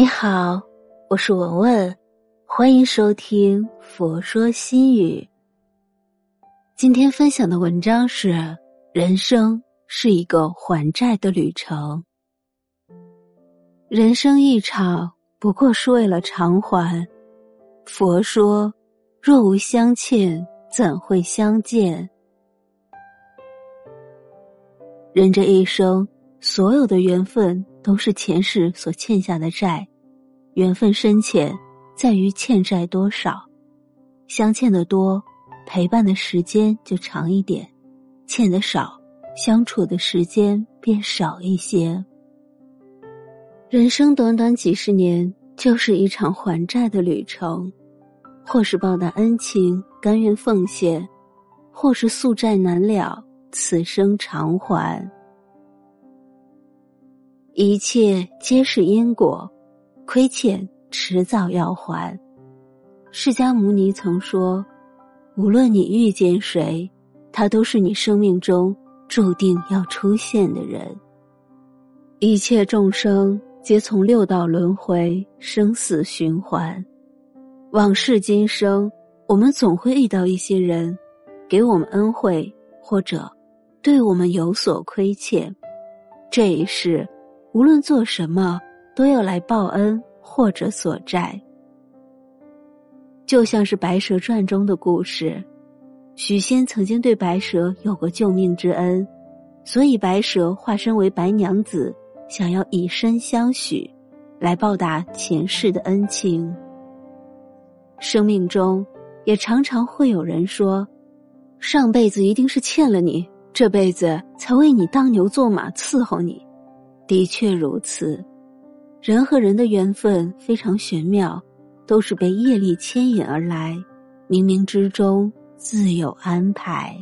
你好，我是文文，欢迎收听《佛说心语》。今天分享的文章是：人生是一个还债的旅程。人生一场，不过是为了偿还。佛说：若无相欠，怎会相见？人这一生，所有的缘分都是前世所欠下的债。缘分深浅，在于欠债多少。相欠的多，陪伴的时间就长一点；欠的少，相处的时间便少一些。人生短短几十年，就是一场还债的旅程，或是报答恩情，甘愿奉献；或是宿债难了。此生偿还，一切皆是因果，亏欠迟早要还。释迦牟尼曾说：“无论你遇见谁，他都是你生命中注定要出现的人。一切众生皆从六道轮回、生死循环，往事今生，我们总会遇到一些人，给我们恩惠，或者。”对我们有所亏欠，这一世无论做什么都要来报恩或者索债。就像是《白蛇传》中的故事，许仙曾经对白蛇有过救命之恩，所以白蛇化身为白娘子，想要以身相许，来报答前世的恩情。生命中也常常会有人说，上辈子一定是欠了你。这辈子才为你当牛做马伺候你，的确如此。人和人的缘分非常玄妙，都是被业力牵引而来，冥冥之中自有安排。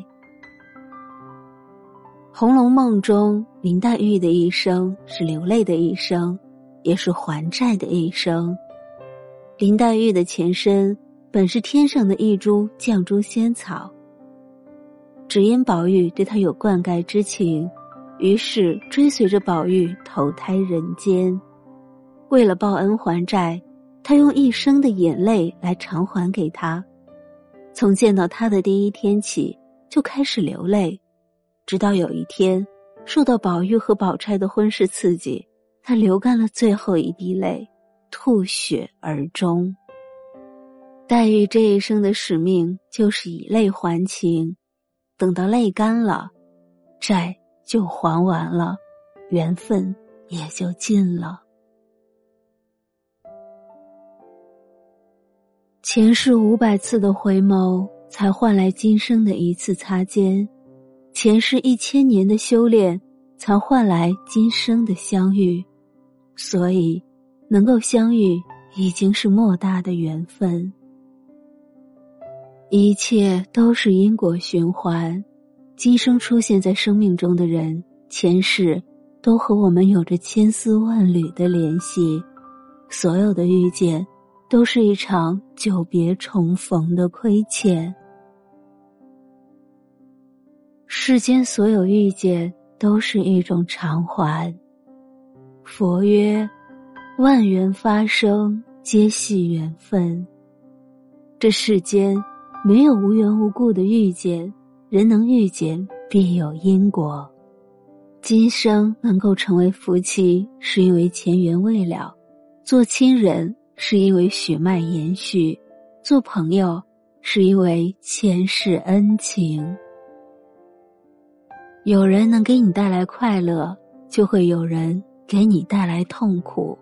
《红楼梦》中林黛玉的一生是流泪的一生，也是还债的一生。林黛玉的前身本是天上的一株绛珠仙草。只因宝玉对她有灌溉之情，于是追随着宝玉投胎人间。为了报恩还债，他用一生的眼泪来偿还给他。从见到他的第一天起，就开始流泪，直到有一天，受到宝玉和宝钗的婚事刺激，他流干了最后一滴泪，吐血而终。黛玉这一生的使命就是以泪还情。等到泪干了，债就还完了，缘分也就尽了。前世五百次的回眸，才换来今生的一次擦肩；前世一千年的修炼，才换来今生的相遇。所以，能够相遇，已经是莫大的缘分。一切都是因果循环，今生出现在生命中的人，前世都和我们有着千丝万缕的联系。所有的遇见，都是一场久别重逢的亏欠。世间所有遇见，都是一种偿还。佛曰：“万缘发生，皆系缘分。”这世间。没有无缘无故的遇见，人能遇见必有因果。今生能够成为夫妻，是因为前缘未了；做亲人是因为血脉延续；做朋友是因为前世恩情。有人能给你带来快乐，就会有人给你带来痛苦。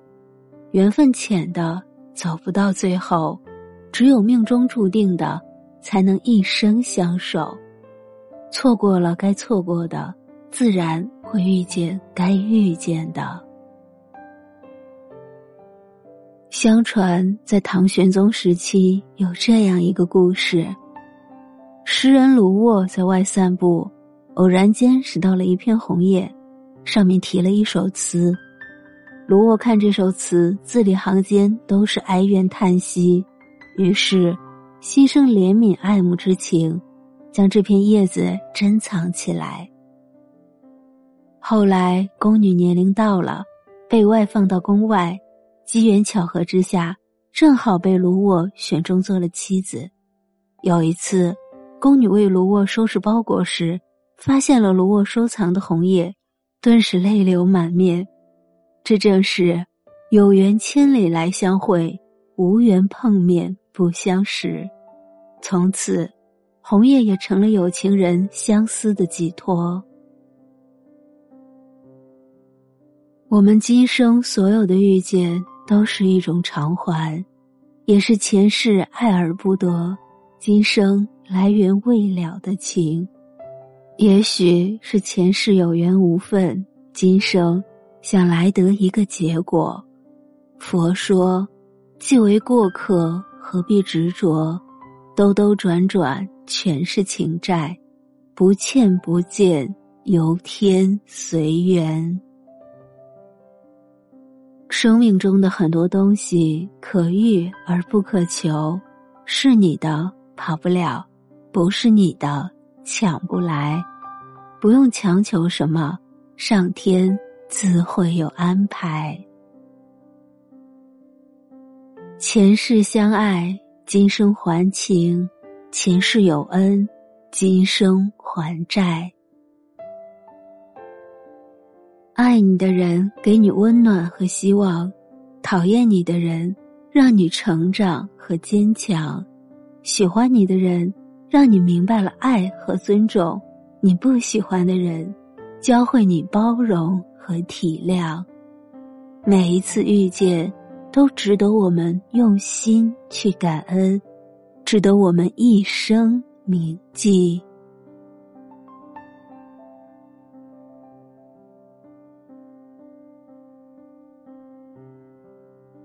缘分浅的走不到最后，只有命中注定的。才能一生相守，错过了该错过的，自然会遇见该遇见的。相传，在唐玄宗时期，有这样一个故事：诗人卢沃在外散步，偶然间拾到了一片红叶，上面题了一首词。卢沃看这首词，字里行间都是哀怨叹息，于是。心生怜悯爱慕之情，将这片叶子珍藏起来。后来宫女年龄到了，被外放到宫外，机缘巧合之下，正好被卢沃选中做了妻子。有一次，宫女为卢沃收拾包裹时，发现了卢沃收藏的红叶，顿时泪流满面。这正是有缘千里来相会，无缘碰面不相识。从此，红叶也成了有情人相思的寄托。我们今生所有的遇见，都是一种偿还，也是前世爱而不得。今生来缘未了的情，也许是前世有缘无分，今生想来得一个结果。佛说：“既为过客，何必执着？兜兜转转，全是情债，不欠不见，由天随缘。”生命中的很多东西可遇而不可求，是你的。跑不了，不是你的，抢不来，不用强求什么，上天自会有安排。前世相爱，今生还情；前世有恩，今生还债。爱你的人给你温暖和希望，讨厌你的人让你成长和坚强。喜欢你的人，让你明白了爱和尊重；你不喜欢的人，教会你包容和体谅。每一次遇见，都值得我们用心去感恩，值得我们一生铭记。